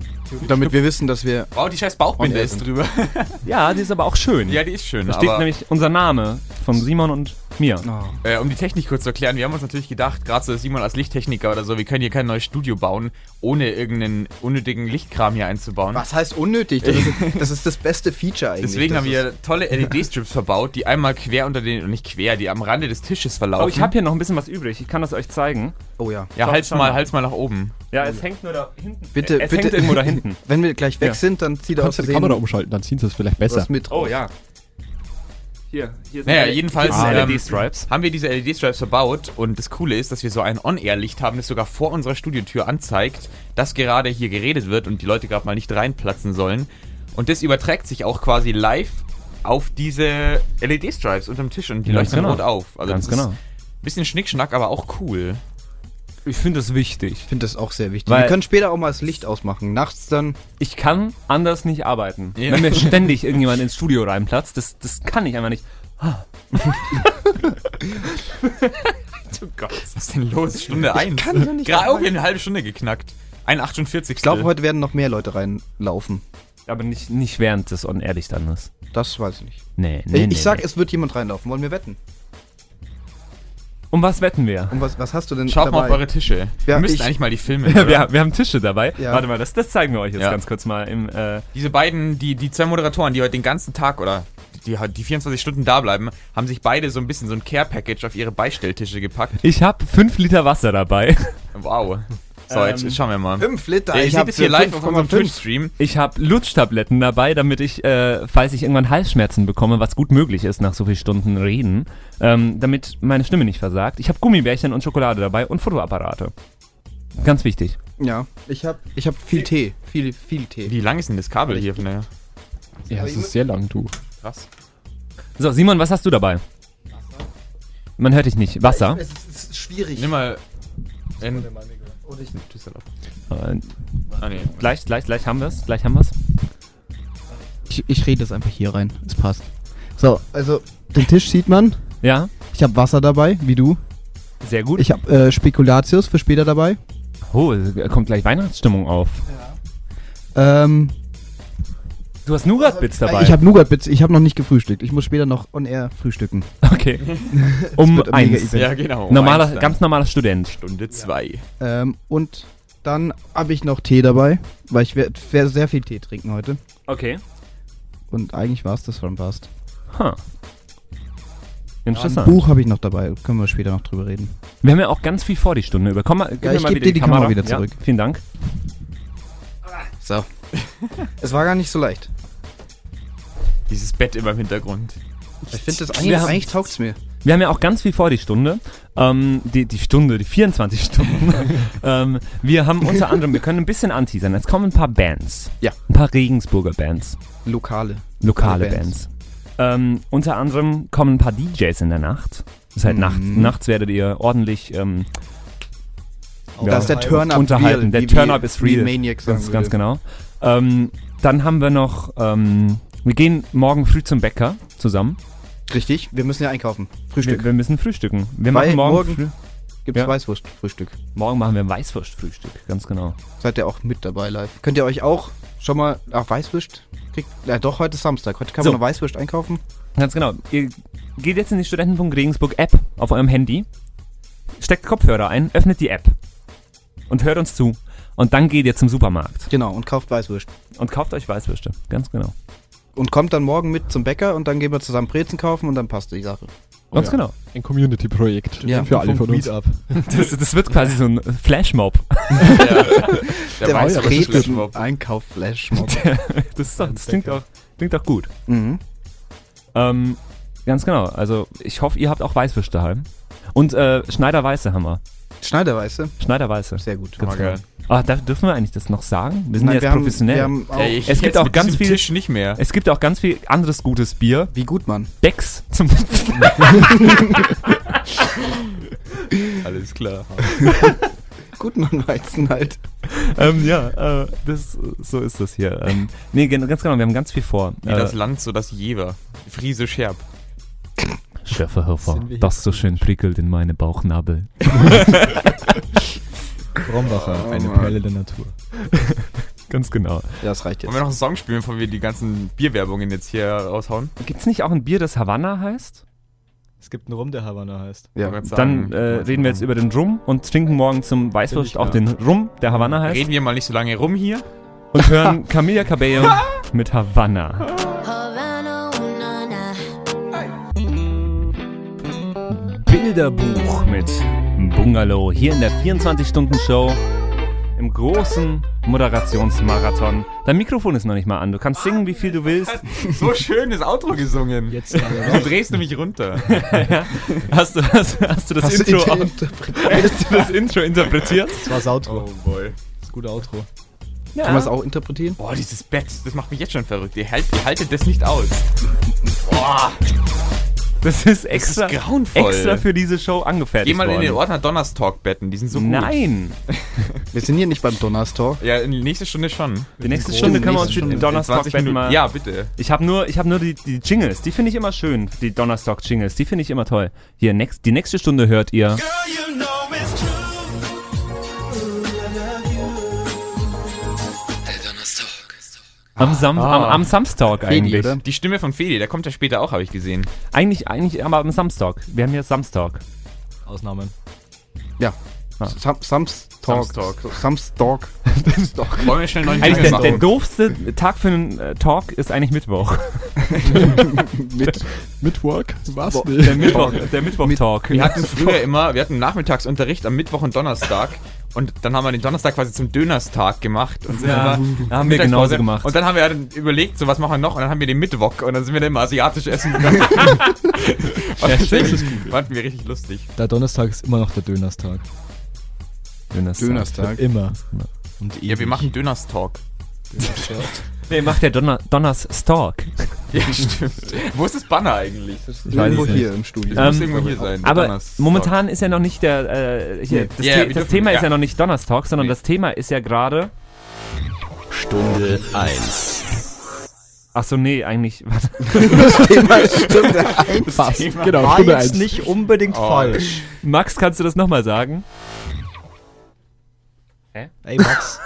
Damit wir wissen, dass wir. Wow, die scheiß Bauchbinde ist drüber. Ja, die ist aber auch schön. ja, die ist schön. da steht nämlich unser Name von Simon und mir. Oh. äh, um die Technik kurz zu erklären, wir haben uns natürlich gedacht, gerade so Simon als Lichttechniker oder so, wir können hier kein neues Studio bauen, ohne irgendeinen unnötigen Lichtkram hier einzubauen. Was heißt unnötig? Das ist das, ist das beste Feature eigentlich. Deswegen das haben wir tolle LED-Strips verbaut, die einmal quer unter den, nicht quer, die am Rande des Tisches verlaufen. Oh, ich habe hier noch ein bisschen was übrig. Ich kann das euch zeigen. Oh ja. ja, halt's mal, halt's mal nach oben. Ja, es hängt nur da hinten. Bitte, es bitte. hängt irgendwo da hinten. Wenn wir gleich weg Ja. sind, dann zieht er aus Kannst du die Kamera umschalten, dann sehen sie es vielleicht besser. was mit. Oh ja. Hier, hier sind Naja, jedenfalls ähm, LED-Stripes. haben wir diese LED-Stripes verbaut und das Coole ist, dass wir so ein On-Air-Licht haben, das sogar vor unserer Studiotür anzeigt, dass gerade hier geredet wird und die Leute gerade mal nicht reinplatzen sollen. Und das überträgt sich auch quasi live auf diese LED-Stripes unterm Tisch und die Ganz leuchten genau. rot auf. Also Ganz das genau. Ist ein bisschen Schnickschnack, aber auch cool. Ich finde das wichtig. Ich finde das auch sehr wichtig. Weil- wir können später auch mal das Licht ausmachen. Nachts dann. Ich kann anders nicht arbeiten. Ja. Wenn mir ständig irgendjemand ins Studio reinplatzt, das, das kann ich einfach nicht. oh Gott. Was ist denn los? Stunde 1. kann so nicht Gerade auch eine halbe Stunde geknackt. Ein 48. Ich glaube, heute werden noch mehr Leute reinlaufen. Aber nicht, nicht während des On-Air-Licht dann ist. Das weiß ich nicht. Nee, nee, ich nee. ich sag, nee. es wird jemand reinlaufen. Wollen wir wetten? Um was wetten wir? Und was, was hast du denn Schaut mal dabei? auf eure Tische. Ja, wir müssten ich- eigentlich mal die filmen. wir, wir haben Tische dabei. Ja. Warte mal, das, das zeigen wir euch jetzt Ja. ganz kurz mal im. Äh, Diese beiden, die, die zwei Moderatoren, die heute den ganzen Tag oder die, die 24 Stunden da bleiben, haben sich beide so ein bisschen so ein Care-Package auf ihre Beistelltische gepackt. ich habe 5 Liter Wasser dabei. Wow. So, jetzt, Ähm, jetzt schauen wir mal. 5 Liter. Ich ich habe hier live auf unserem Twitch-Stream. Ich habe Lutschtabletten dabei, damit ich, äh, falls ich irgendwann Halsschmerzen bekomme, was gut möglich ist nach so vielen Stunden Reden, ähm, damit meine Stimme nicht versagt. Ich habe Gummibärchen und Schokolade dabei und Fotoapparate. Ganz wichtig. Ja, ich habe ich hab viel Tee. Viel, viel Tee. Wie lang ist denn das Kabel hier von der? Ja, es ist sehr lang, du. Krass. So, Simon, was hast du dabei? Man hört dich nicht. Wasser. Es ist, es ist schwierig. Nimm mal. In, Äh, ah, nee. gleich, gleich, gleich haben wir es. Gleich haben wir es. Ich, ich rede das einfach hier rein. Es passt. So, also den Tisch sieht man. Ja, Ich habe Wasser dabei, wie du. sehr gut. Ich habe äh, Spekulatius für später dabei. oh, kommt gleich Weihnachtsstimmung auf. Ähm, Du hast Nougat-Bits dabei. ich habe Nougat-Bits. Ich habe noch nicht gefrühstückt. Ich muss später noch on air frühstücken. okay. Um ein eins. Ja, genau. um Normaler, eins ganz normaler Student. Stunde zwei. Ähm, und dann habe ich noch Tee dabei, weil ich werde werd sehr viel Tee trinken heute. Okay. Und eigentlich war es das schon fast. Huh. Ein Interessant. Buch habe ich noch dabei. Können wir später noch drüber reden. Wir haben ja auch ganz viel vor die Stunde über. Komm mal, Ja, ich mal geb wieder dir die Kamera wieder zurück. Ja, vielen Dank. So. es war gar nicht so leicht. Dieses Bett immer im Hintergrund. Ich finde das eigentlich, haben- eigentlich taugt's mir. Wir haben ja auch ganz viel vor die Stunde. Ähm, die, die Stunde, die 24 Stunden. ähm, wir haben unter anderem, wir können ein bisschen anteasern. Es kommen ein paar Bands. Ja. Ein paar Regensburger Bands. Lokale. Lokale Lokale Bands. Ähm, unter anderem kommen ein paar DJs in der Nacht. Das heißt, Mhm. nachts, nachts werdet ihr ordentlich ähm, Ja. Da ist der Turn-Up unterhalten. real, Der Turn-Up ist real. Maniac sagen Ganz, ganz genau. Ähm, dann haben wir noch, ähm, wir gehen morgen früh zum Bäcker zusammen. Richtig, wir müssen ja einkaufen. Wir, Frühstück. wir müssen frühstücken. Wir Weil machen morgen, morgen- früh, Gibt's ja. Weißwurst-Frühstück. morgen machen wir ein Weißwurstfrühstück, ganz genau. Seid ihr auch mit dabei live. Könnt ihr euch auch schon mal Ach, Weißwurst kriegt. Ja doch, heute ist Samstag. Heute kann So. man noch Weißwurst einkaufen. Ganz genau. Ihr geht jetzt in die Studentenfunk Regensburg App auf eurem Handy, steckt Kopfhörer ein, öffnet die App und hört uns zu. Und dann geht ihr zum Supermarkt Genau, und kauft Weißwurst. und kauft euch Weißwürste. Ganz genau. Und kommt dann morgen mit zum Bäcker und dann gehen wir zusammen Brezen kaufen und dann passt die Sache. Ganz ja. genau. Ein Community-Projekt. Ja. Für alle von uns. Das, das wird quasi so ein Flashmob. Der, weiß, was ist Flashmob. Einkauf-Flashmob. Das, ist doch, das klingt, auch, klingt auch gut. mhm. Ähm, ganz genau. Also ich hoffe, ihr habt auch Weißwürste daheim. Und äh, Schneiderweiße haben wir. Schneiderweiße. Schneiderweiße. Sehr gut. Mal geil. Ah, da dürfen wir eigentlich das noch sagen? Wir sind Nein, jetzt wir haben, professionell. wir haben auch, Ja, Es gibt jetzt auch ganz viel- Tisch nicht mehr. es gibt auch ganz viel anderes gutes Bier. wie gut man. Becks zum Alles klar. Gut man Weizen halt. ähm, ja, äh, das, so ist das hier. Ähm, nee, ganz genau, wir haben ganz viel vor. Wie das Land, so das Jever. Friese Scherb. Schäferhofer, das so schön prickelt in meine Bauchnabel. Brombacher, Oh eine Mann. Perle der Natur. Ganz genau. Ja, das reicht jetzt. Wollen wir noch einen Song spielen, bevor wir die ganzen Bierwerbungen jetzt hier raushauen? Gibt's nicht auch ein Bier, das Havanna heißt? Es gibt einen Rum, der Havanna heißt. ja. Dann sagen, äh, reden wir jetzt über den Rum und trinken morgen zum Weißwurst auch klar. den Rum, der Havanna heißt. Reden wir mal nicht so lange rum hier. Und hören Camilla Cabello mit Havanna. Bilderbuch mit Bungalow hier in der 24-Stunden-Show im großen Moderationsmarathon. Dein Mikrofon ist noch nicht mal an. Du kannst singen, wie viel du willst. So schön das Outro gesungen. Jetzt Du drehst nämlich runter. Hast du, hast, hast du das Hast du Intro interpretiert? hast du das Intro interpretiert? Das war das Outro. Oh boy. Das gute Outro. Kann man es auch interpretieren? Boah, dieses Bett, das macht mich jetzt schon verrückt. Ihr, halt, ihr haltet das nicht aus. Boah, Das ist extra, das ist grauenvoll. extra für diese Show Geh angefertigt mal in den worden. Ordner Donnerstalk betten, die sind so gut. Nein. Wir sind hier nicht beim Donnerstalk. Ja, in die nächste Stunde schon. Die nächste groß. Stunde können wir uns Nächste den Stunde. Donnerstag 20 betten Minuten. mal... Ja, bitte. Ich habe nur, ich hab nur die, die Jingles, die finde ich immer schön, die Donnerstag-Jingles, die finde ich immer toll. Hier, next, die nächste Stunde hört ihr. Am, Sam Ah. am, am Samstag Fedi, eigentlich. oder? Die Stimme von Feli, der kommt ja später auch, habe ich gesehen. Eigentlich, eigentlich, aber am Samstag. Wir haben hier Samstag. Ausnahmen. Ja. Ah. Sam Samstag. Samstag. Samstag. Wollen wir schnell neuen Eigentlich der, der doofste Tag für einen äh, Talk ist eigentlich Mittwoch. Mit Mitwork? Was? Der Mittwoch, der Mittwoch-Talk. Wir hatten früher immer, wir hatten Nachmittagsunterricht am Mittwoch und Donnerstag Und dann haben wir den Donnerstag quasi zum Dönerstag gemacht. Und sind Ja, immer haben wir genauso gemacht. Und dann haben wir dann überlegt, so was machen wir noch? Und dann haben wir den Mittwoch und dann sind wir dann immer asiatisch essen gegangen. Und das fanden wir richtig lustig. Der Donnerstag ist immer noch der Dönerstag. Dönerstag. Dönerstag. Immer. Und Ja, wir machen Dönerstalk. Nee, macht der Donner Donners Stalk. Ja, stimmt. Wo ist das Banner eigentlich? Ich weiß Irgendwo hier im Studio. Das muss Ähm, irgendwo hier sein. Aber Donners- momentan ist ja noch nicht der, äh, hier, Nee. das, Ja, The das dürfen- Thema ist ja. ja noch nicht Donnerstalk, sondern Nee. das Thema ist ja gerade, Stunde 1. ach so, nee, eigentlich, warte. das Thema ist Stunde eins. Fast. Genau, War Stunde jetzt 1. nicht unbedingt Oh. falsch. Max, kannst du das nochmal sagen? Ey, Max.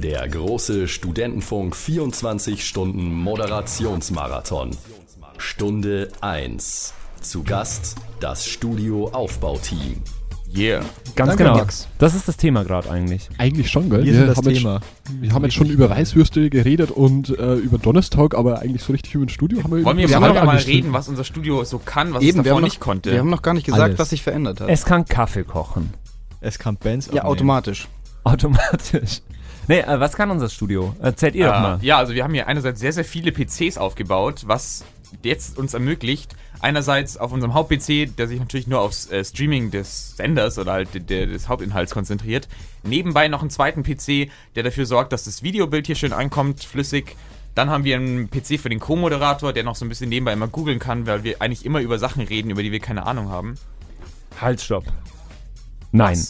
Der große Studentenfunk 24 Stunden Moderationsmarathon. Stunde 1. Zu Gast das Studio Aufbauteam. Yeah. Ganz Danke, genau. Max. Das ist das Thema gerade eigentlich. Eigentlich schon, gell? Wir sind das haben Thema. Jetzt, wir haben jetzt schon über Weißwürste geredet und äh, über Donnerstag, aber eigentlich so richtig über ein Studio haben wir Wollen wir, wir mal angeschnitten. reden, was unser Studio so kann, was Eben, es wir davor noch, nicht konnte. wir haben noch gar nicht gesagt, Alles. was sich verändert hat. Es kann Kaffee kochen. Es kann Bands ja, abnehmen. automatisch. Automatisch. Nee, äh, was kann unser Studio? Erzählt ihr doch Äh, mal. Ja, also wir haben hier einerseits sehr, sehr viele PCs aufgebaut, was jetzt uns ermöglicht, einerseits auf unserem Haupt-PC, der sich natürlich nur aufs äh, Streaming des Senders oder halt de- de- des Hauptinhalts konzentriert, nebenbei noch einen zweiten PC, der dafür sorgt, dass das Videobild hier schön ankommt, flüssig. Dann haben wir einen PC für den Co-Moderator, der noch so ein bisschen nebenbei immer googeln kann, weil wir eigentlich immer über Sachen reden, über die wir keine Ahnung haben. Halt, stopp. Nein.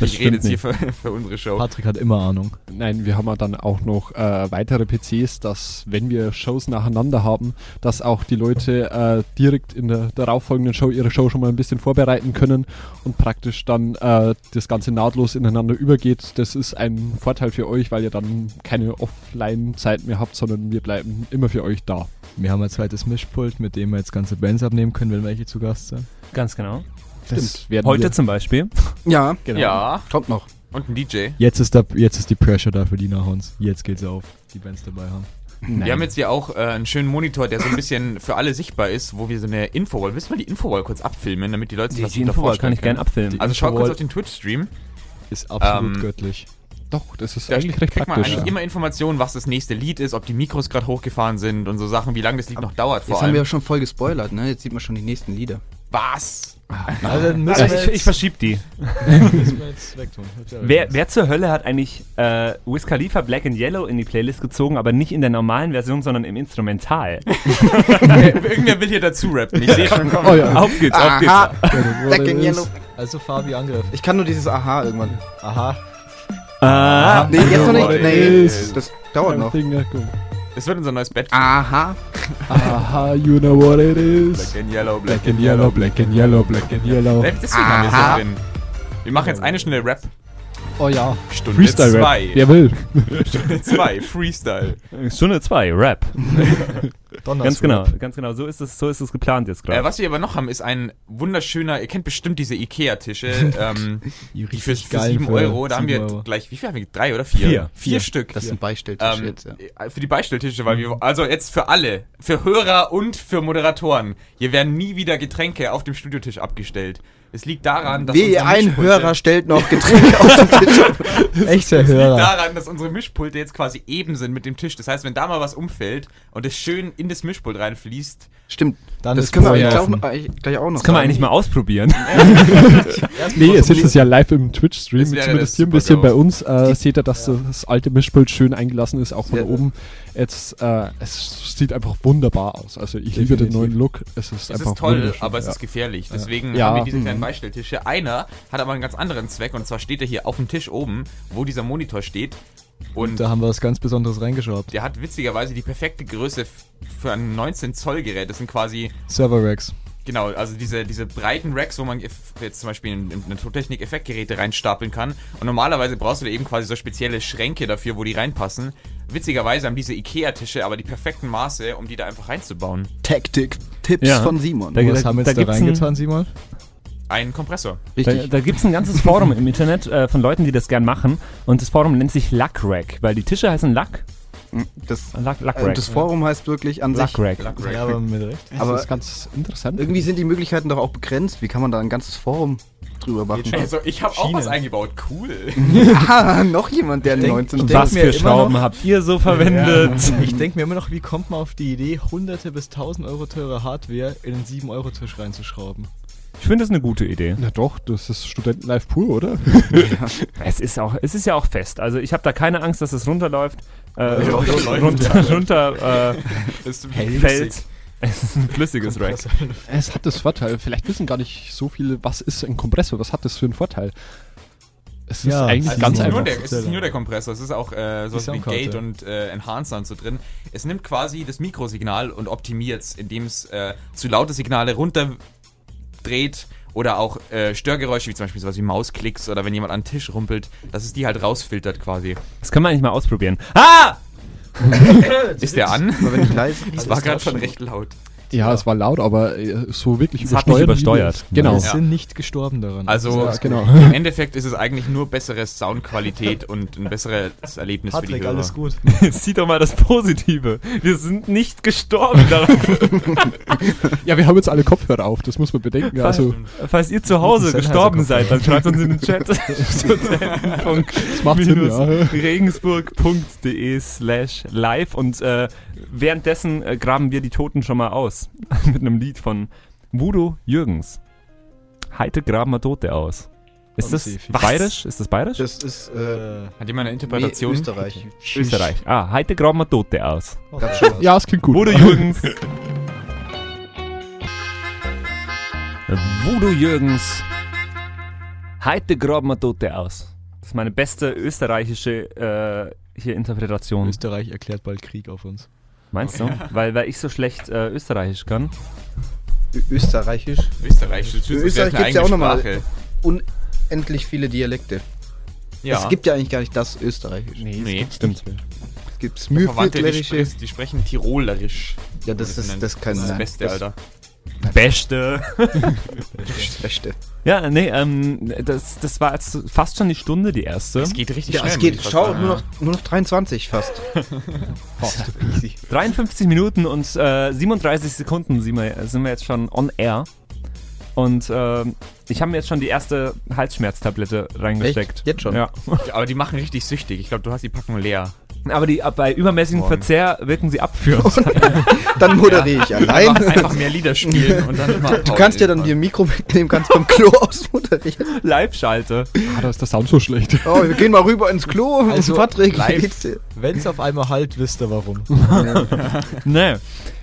ich rede jetzt hier nicht. für, für unsere Show. Patrick hat immer Ahnung. Nein, wir haben ja dann auch noch äh, weitere PCs, dass wenn wir Shows nacheinander haben, dass auch die Leute äh, direkt in der darauffolgenden Show ihre Show schon mal ein bisschen vorbereiten können und praktisch dann äh, das Ganze nahtlos ineinander übergeht. Das ist ein Vorteil für euch, weil ihr dann keine Offline-Zeit mehr habt, sondern wir bleiben immer für euch da. Wir haben ein zweites Mischpult, mit dem wir jetzt ganze Bands abnehmen können, wenn welche zu Gast sind. Ganz genau. Das werden Heute wir, zum Beispiel. Ja, genau. Ja, kommt noch. und ein DJ. Jetzt ist, der, jetzt ist die Pressure da für die nach uns. Jetzt geht's auf, die Bands dabei haben. Wir haben jetzt hier auch äh, einen schönen Monitor, der so ein bisschen für alle sichtbar ist, wo wir so eine Infowall, willst du mal die Infowall kurz abfilmen, damit die Leute sich Die, was die darunter Info kann vorstellen ich gern können? abfilmen. Also schau kurz Infowall- auf den Twitch-Stream. Ist absolut Ähm, göttlich. Doch, das ist Da eigentlich recht kriegt man praktisch. eigentlich ja. immer Informationen, was das nächste Lied ist, ob die Mikros gerade hochgefahren sind und so Sachen, wie lange das Lied noch dauert vor Jetzt haben wir allem. ja schon voll gespoilert, ne? Jetzt sieht man schon die nächsten Lieder. Was? Also müssen Ja, wir ich, ich verschieb die. Wer, wer zur Hölle hat eigentlich äh, Wiz Khalifa Black and Yellow in die Playlist gezogen, aber nicht in der normalen Version, sondern im Instrumental? Irgendwer will hier dazu rappen. Ich sehe schon kommen. Oh ja. auf geht's, auf geht's. Aha! Black and. Yellow. Also Fabi Angriff. Ich kann nur dieses Aha irgendwann. Aha. Ah, Nee, jetzt noch nicht. Nee, das dauert noch. Das wird unser neues Bett. Aha. Aha, you know what it is. Black and Yellow, Black and yellow, black and yellow, black and yellow. Deswegen haben wir Aha. so drin. Wir machen jetzt eine Stunde Rap. Oh ja. Stunde Freestyle Rap. zwei. Wer will? Stunde zwei. Freestyle. Stunde 2, Rap. Ganz genau, ganz genau. So ist es, so ist es geplant jetzt gerade. Äh, was wir aber noch haben, ist ein wunderschöner, ihr kennt bestimmt diese Ikea-Tische, ähm, die für, für geil 7 für Euro, da haben 7 wir Euro. gleich, wie viel haben wir? Drei oder vier? Vier. Vier Stück. Das sind Beistelltische ähm, jetzt, ja. äh, Für die Beistelltische, weil wir, also jetzt für alle, für Hörer und für Moderatoren. Hier werden nie wieder Getränke auf dem Studiotisch abgestellt. Es liegt daran, dass Wie unsere ein Mischpulte- Hörer stellt noch Getränke auf den Tisch. Echter Es liegt Hörer. daran, dass unsere Mischpulte jetzt quasi eben sind mit dem Tisch. Das heißt, wenn da mal was umfällt und es schön in das Mischpult reinfließt, Stimmt. Dann das ist können wir eigentlich gleich auch noch das kann man sagen. eigentlich mal ausprobieren. Nee, es ist es ja live im Twitch-Stream. Zumindest hier ein bisschen bei uns. Äh, seht ihr, dass das alte Mischpult schön eingelassen ist, auch von Sehr- oben. Jetzt, äh, es sieht einfach wunderbar aus. Also ich liebe den Definitiv. neuen Look. Es ist Es einfach ist toll, wunderschön, aber es ja. ist gefährlich. Deswegen Ja. haben wir diese Mhm. Beistelltische. Einer hat aber einen ganz anderen Zweck und zwar steht er hier auf dem Tisch oben, wo dieser Monitor steht. Und Da haben wir was ganz Besonderes reingeschraubt. der hat witzigerweise die perfekte Größe für ein 19 Zoll Gerät. Das sind quasi, Server Racks. genau, also diese, diese breiten Racks, wo man jetzt zum Beispiel in, in eine Tontechnik Effektgeräte reinstapeln kann. Und normalerweise brauchst du da eben quasi so spezielle Schränke dafür, wo die reinpassen. Witzigerweise haben diese Ikea-Tische aber die perfekten Maße, um die da einfach reinzubauen. Taktik-Tipps Ja. von Simon. Da- Was haben wir da jetzt da, ein- reingetan, Simon? Ein Kompressor. Da, Richtig. da gibt es ein ganzes Forum im Internet äh, von Leuten, die das gern machen. Und das Forum nennt sich Lackrack, weil die Tische heißen Lack. Das, Luck, Luck äh, das Forum heißt wirklich an sich. Luckrack. Ja, aber mit Recht. Das Aber ist ganz interessant. irgendwie sind die Möglichkeiten doch auch begrenzt. Wie kann man da ein ganzes Forum drüber machen? Also, ich habe auch was eingebaut. Cool. ah, noch jemand, der denk- 19 ich Stellen- Was für Schrauben noch- habt ihr so verwendet? Ich denke mir immer noch, wie kommt man auf die Idee, hunderte bis tausend Euro teure Hardware in einen 7-Euro-Tisch reinzuschrauben? Ich finde das eine gute Idee. Na doch, das ist Studentenlife pur, oder? Es ist auch, es ist ja auch fest. Also ich habe da keine Angst, dass es runterläuft. Äh, Ja, run- läuft. runter, runter äh, ist fällt. Es ist ein flüssiges Rack. Es hat das Vorteil, vielleicht wissen gar nicht so viele, was ist ein Kompressor, was hat das für einen Vorteil. Es ist Ja, eigentlich also ganz es, ist einfach. nur der, es ist nicht nur der Kompressor, es ist auch äh, so wie Soundkarte. Gate und äh, Enhancer und so drin. Es nimmt quasi das Mikrosignal und optimiert es, indem es äh, zu laute Signale runterdreht oder auch äh, Störgeräusche, wie zum Beispiel sowas wie Mausklicks oder wenn jemand an den Tisch rumpelt, dass es die halt rausfiltert quasi. Das können wir eigentlich mal ausprobieren. Ah! Ist der an? Aber wenn ich leise Das war gerade schon recht laut. Ja, es war laut, aber äh, so wirklich Es hat nicht übersteuert. Genau. Wir sind nicht gestorben daran. Also Ja, genau. im Endeffekt ist es eigentlich nur bessere Soundqualität und ein besseres Erlebnis für die Patrick, Hörer. alles gut. Sieh doch mal das Positive. Wir sind nicht gestorben daran. Ja, wir haben jetzt alle Kopfhörer auf, das muss man bedenken. Also, Falls ihr zu Hause gestorben seid, dann schreibt uns in den Chat. Das macht Sinn, ja. regensburg.de slash live und äh, währenddessen äh, graben wir die Toten schon mal aus mit einem Lied von Voodoo Jürgens. Heite graben wir Tote aus. Ist das was? bayerisch? Ist das bayerisch? Das ist äh, Äh, Hat jemand eine nee, Interpretation? Österreich. Österreich. Ah, Heite graben wir Tote aus. Ja, es klingt gut. Voodoo Jürgens. Voodoo Jürgens. Heite graben wir Tote aus. Das ist meine beste österreichische äh, hier Interpretation. Österreich erklärt bald Krieg auf uns. Meinst du? Weil, weil ich so schlecht äh, Österreichisch kann. Ö- Österreichisch. Österreich. Das In ist Österreich eine gibt's ja auch noch mal- Sprache. Unendlich viele Dialekte. Ja. Es gibt ja eigentlich gar nicht das Österreichisch. Nee. Stimmt. Es gibt Verwandte, die, die sprechen Tirolerisch. Ja, das Das ist, das kein das, ist das Beste, das- Alter. Beste. Das Beste. Ja, nee, ähm, das, das war jetzt fast schon die Stunde, die erste. Es geht richtig Ja, schnell. es geht, fast schau, nur noch, nur noch 23 fast. Easy. 53 Minuten und äh, 37 Sekunden sind wir, sind wir jetzt schon on air. Und ähm, ich habe mir jetzt schon die erste Halsschmerztablette reingesteckt. Echt? Jetzt schon? Ja. Aber die machen richtig süchtig. Ich glaube, du hast die Packung leer. Aber die, bei übermäßigem Morgen. Verzehr wirken sie abführend. Dann moderiere ich allein. Einfach, einfach mehr Lieder spielen und dann Du kannst ja dann dir ein Mikro mitnehmen, kannst beim Klo ausmoderieren. Live-Schalte. Ah, da ist der Sound so schlecht. Oh, wir gehen mal rüber ins Klo. Also, Patrick? Wenn es auf einmal halt, wisst ihr warum. Nee.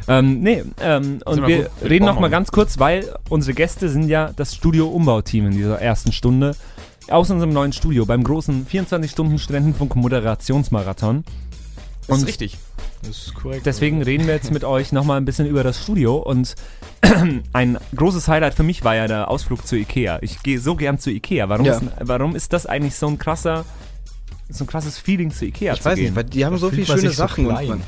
Ähm, nee, ähm, und wir wir reden noch mal ganz kurz, weil unsere Gäste sind ja das Studio-Umbauteam in dieser ersten Stunde aus unserem neuen Studio beim großen 24-Stunden-Studentenfunk-Moderationsmarathon. Das ist Und richtig. Das ist korrekt. Deswegen reden wir jetzt mit euch nochmal ein bisschen über das Studio und ein großes Highlight für mich war ja der Ausflug zu Ikea. Ich gehe so gern zu Ikea. Warum, Ja. ist, warum ist das eigentlich so ein krasser, so ein krasses Feeling zu Ikea Ich zu weiß gehen? nicht, weil die haben Da so viele schöne sich so Sachen. und man,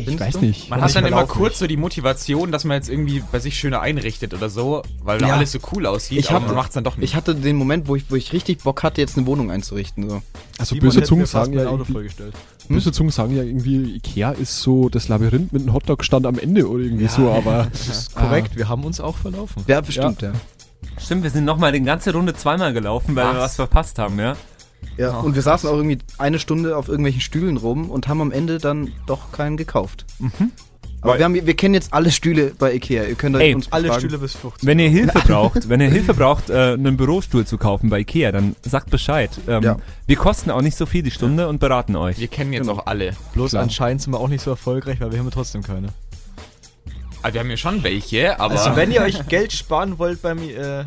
Ich Findest weiß du? nicht. Man hat dann immer kurz mich. so die Motivation, dass man jetzt irgendwie bei sich schöner einrichtet oder so, weil da Ja. alles so cool aussieht, Ich aber hab- man macht es dann doch nicht. ich hatte den Moment, wo ich, wo ich richtig Bock hatte, jetzt eine Wohnung einzurichten. So. Also Simon böse Zungen sagen ja Auto irgendwie, vorgestellt. böse Zungen sagen ja irgendwie, Ikea ist so das Labyrinth mit einem Hotdog-Stand am Ende oder irgendwie so, aber Das ist korrekt, wir haben uns auch verlaufen. Ja, bestimmt, ja. Stimmt, wir sind nochmal die ganze Runde zweimal gelaufen, weil wir Was? was verpasst haben, ja? Ja. Und wir saßen auch irgendwie eine Stunde auf irgendwelchen Stühlen rum und haben am Ende dann doch keinen gekauft. Aber Weil- wir, haben, wir kennen jetzt alle Stühle bei Ikea. Ihr könnt euch Ey, uns Alle fragen. Stühle bis 50. Wenn ihr Hilfe braucht, wenn ihr Hilfe braucht, äh, einen Bürostuhl zu kaufen bei Ikea, dann sagt Bescheid. Ähm, Ja. Wir kosten auch nicht so viel die Stunde und beraten euch. wir kennen jetzt Genau. auch alle. Bloß Klar. anscheinend sind wir auch nicht so erfolgreich, weil wir haben ja trotzdem keine. Also wir haben ja schon welche, aber Also wenn ihr euch Geld sparen wollt beim äh,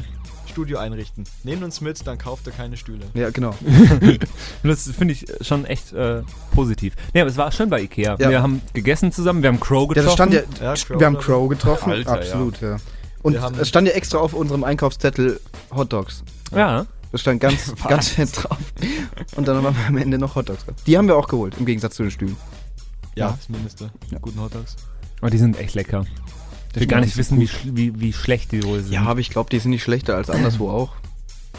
Studio einrichten, nehmt uns mit, dann kauft ihr keine Stühle. Ja, genau. Und Das finde ich schon echt äh, positiv. Nee, aber es war schön bei Ikea. Ja. Wir haben gegessen zusammen, wir haben Crow Ja, getroffen. das stand ja, Ja, Crow wir haben Crow getroffen. Alter, Absolut, ja. Und Wir haben- es stand ja extra auf unserem Einkaufszettel Hot Dogs. ja. Das stand ganz, Was? ganz fett drauf. Und dann haben wir am Ende noch Hot Dogs. Die haben wir auch geholt, im Gegensatz zu den Stühlen. Ja, das Mindeste. Ja. Guten Hotdogs. Aber die sind echt lecker. Ich will gar nicht wissen, wie, wie, wie schlecht die wohl sind. Ja, aber ich glaube, die sind nicht schlechter als anderswo auch.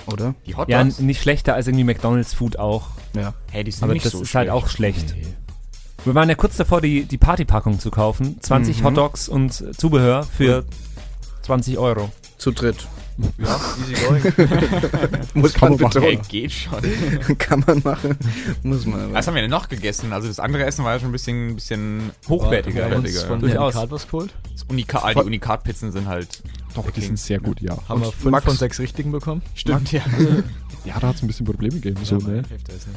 Oder? die Hot ja, Dogs, n- nicht schlechter als irgendwie McDonalds Food auch. Ja. hey, die sind Aber nicht das so ist halt schlecht. auch schlecht. Wir waren ja kurz davor, die, die Partypackung zu kaufen. 20 Mhm. Hotdogs und Zubehör für 20 Euro. Zu dritt. Ja, easy going. Muss kann man man machen. Ey, betonen. geht schon. Kann man machen. Muss man aber. Was haben wir denn noch gegessen? Also das andere Essen war ja schon ein bisschen, bisschen Hochwertiger. Haben wir uns von Durchaus. Unikat was geholt? das Unikat, die Unikat-Pizzen sind halt. Doch, die sind sehr gut, ja. Haben wir Und fünf Max- von sechs richtigen bekommen? Stimmt, ja. Ja, da hat es ein bisschen Probleme gegeben, so, Ja, ne? ja.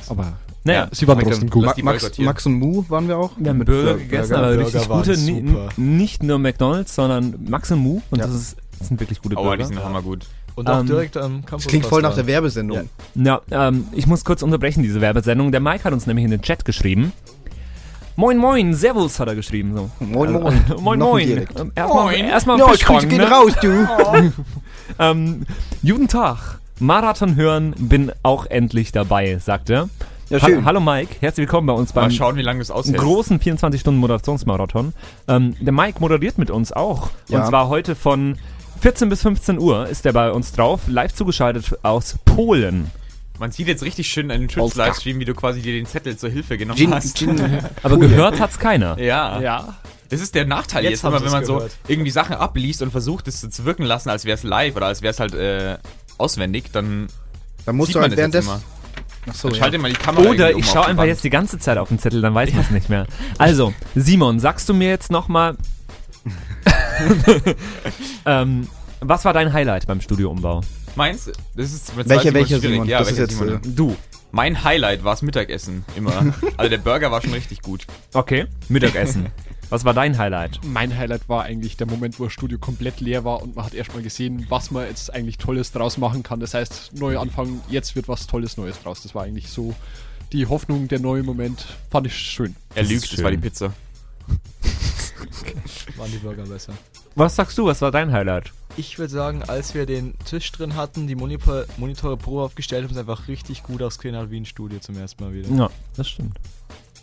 Aber Naja, sie waren trotzdem gut. Ma Max. Max und Mu waren wir auch. wir haben Mit Burger Bur- gegessen, aber Burger richtig waren gute. nicht nur McDonalds, sondern Max und Mu. Und Ja. das, ist, das sind wirklich gute Aber Burger. die sind hammergut. Und auch Ähm, direkt am Campus. Das klingt voll nach der. Werbesendung. Ja, ähm, ich muss kurz unterbrechen, diese Werbesendung. Der Mike hat uns nämlich in den Chat geschrieben. Moin, moin, Servus hat er geschrieben. So. Moin, moin. Äh, moin, moin. Ähm, Erstmal, Moin. erstmal Ja, Fisch Grüße gehen ne? raus, du. Ähm, guten Tag. Marathon hören, bin auch endlich dabei, sagt er. Ja, Ha. Hallo Mike, herzlich willkommen bei uns Mal beim schauen, wie lange das aushält. großen 24-Stunden-Moderationsmarathon. Ähm, der Mike moderiert mit uns auch. Und Ja. zwar heute von 14 bis 15 Uhr ist er bei uns drauf, live zugeschaltet aus Polen. Man sieht jetzt richtig schön einen. Twitch-Livestream, wie du quasi dir den Zettel zur Hilfe genommen Gin, hast. Gin, Aber gehört hat's keiner. Ja. Ja. Das ist der Nachteil Jetzt jetzt, immer, wenn man so gehört. irgendwie Sachen abliest und versucht, es zu wirken lassen, als wäre es live oder als wäre es halt äh, auswendig, dann da musst sieht du man halt das jetzt währenddessen. immer. Achso, Dann ja. schalte mal die Kamera Oder ich um schaue einfach jetzt die ganze Zeit auf den Zettel, dann weiß man es nicht mehr. Also, Simon, sagst du mir jetzt nochmal, ähm, was war dein Highlight beim Studioumbau? Meins? Das ist mit welcher schwierig. Simon? Ja, Das ist jetzt, Simon? äh, Du. Mein Highlight war das Mittagessen, immer. also der Burger war schon richtig gut. Okay, Mittagessen. Was war dein Highlight? Mein Highlight war eigentlich der Moment, wo das Studio komplett leer war und man hat erstmal gesehen, was man jetzt eigentlich Tolles draus machen kann. Das heißt, neu anfangen, jetzt wird was Tolles Neues draus. Das war eigentlich so die Hoffnung, der neue Moment. Fand ich schön. Er Das lügt, das war die. Pizza. Waren die Burger besser. Was sagst du, was war dein Highlight? Ich würde sagen, als wir den Tisch drin hatten, die Monitor Monitore Pro aufgestellt haben, es einfach richtig gut ausgesehen hat wie ein Studio zum ersten Mal wieder. Ja, das stimmt.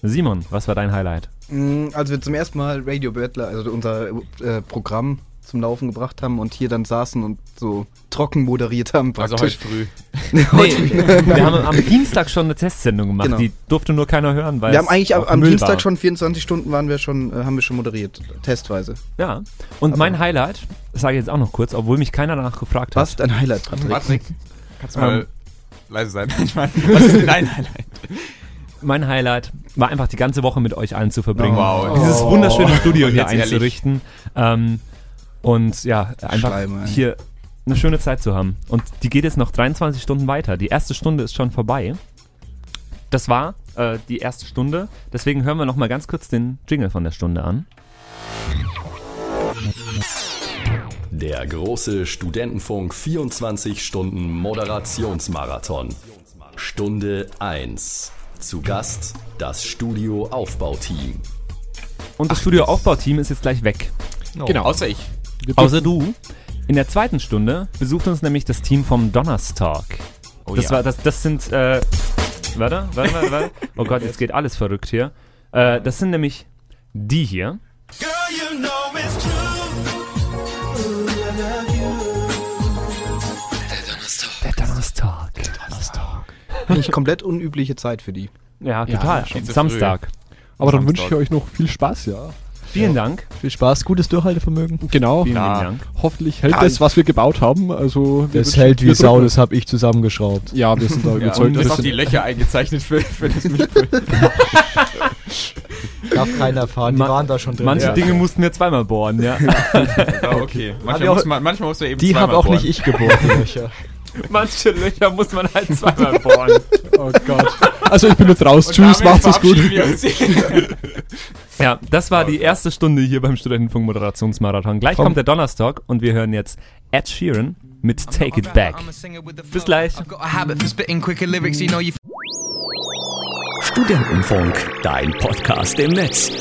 Simon, was war dein Highlight? Mm, Als wir zum ersten Mal Radio Battler, also unser äh, Programm zum Laufen gebracht haben und hier dann saßen und so trocken moderiert haben Also heute praktisch. früh. Nee, wir haben am Dienstag schon eine Testsendung gemacht, Genau. die durfte nur keiner hören, weil wir haben eigentlich am, am Müll Dienstag war. schon 24 Stunden waren wir schon, äh, haben wir schon moderiert, testweise. Ja, und mein Highlight, das sage ich jetzt auch noch kurz, obwohl mich keiner danach gefragt Was hat. dein Highlight, Patrick? Patrick, kannst du mal Ähm. leise sein? Ich meine, was ist denn dein Highlight? Mein Highlight war einfach die ganze Woche mit euch allen zu verbringen. Wow. Dieses Oh. wunderschöne Studio hier Jetzt ehrlich. einzurichten. Ähm, und ja, einfach Schleim, ey. hier eine schöne Zeit zu haben. Und die geht jetzt noch 23 Stunden weiter. Die erste Stunde ist schon vorbei. Das war äh, die erste Stunde. Deswegen hören wir noch mal ganz kurz den Jingle von der Stunde an. Der große Studentenfunk 24 Stunden Moderationsmarathon. Stunde 1. Zu Gast das Studio Aufbauteam. Und das Studioaufbauteam ist jetzt gleich weg. No. Genau. Außer ich. Außer du. In der zweiten Stunde besucht uns nämlich das Team vom Donnerstag. Oh das, ja. war, das, das sind, äh, warte, warte, warte, warte. Oh Gott, jetzt geht alles verrückt hier. Äh, das sind nämlich die hier. Der Donnerstag. Der Donnerstag. Eigentlich komplett unübliche Zeit für die. Ja, Ja, total. zu Samstag. Aber dann wünsche ich euch noch viel Spaß, ja. Vielen Dank. Viel Spaß, gutes Durchhaltevermögen. Genau. Vielen Ja. lieben Dank. Hoffentlich hält Ja, das, was wir gebaut haben. Also wir Das hält wie Sau, das habe ich zusammengeschraubt. Ja, wir sind da Ja, überzeugt. und du hast auch die Löcher eingezeichnet für, für das Mischpult. Darf keiner fahren, die Ma- waren da schon drin. Manche Ja. Dinge mussten wir zweimal bohren, ja. Ja, okay. Manchmal muss, man, manchmal muss man eben Die zweimal habe auch bohren. nicht ich geboren, die Löcher. Manche Löcher muss man halt zweimal bohren. Oh Gott. Also ich bin jetzt raus. Und Tschüss, macht's es gut. Ja, das war die erste Stunde hier beim Studentenfunk Moderationsmarathon. Gleich Komm. kommt der Donnerstag und wir hören jetzt Ed Sheeran mit Take It Back. Bis gleich. I've got a habit for spitting quicker lyrics, you know you Studentenfunk, dein Podcast im Netz.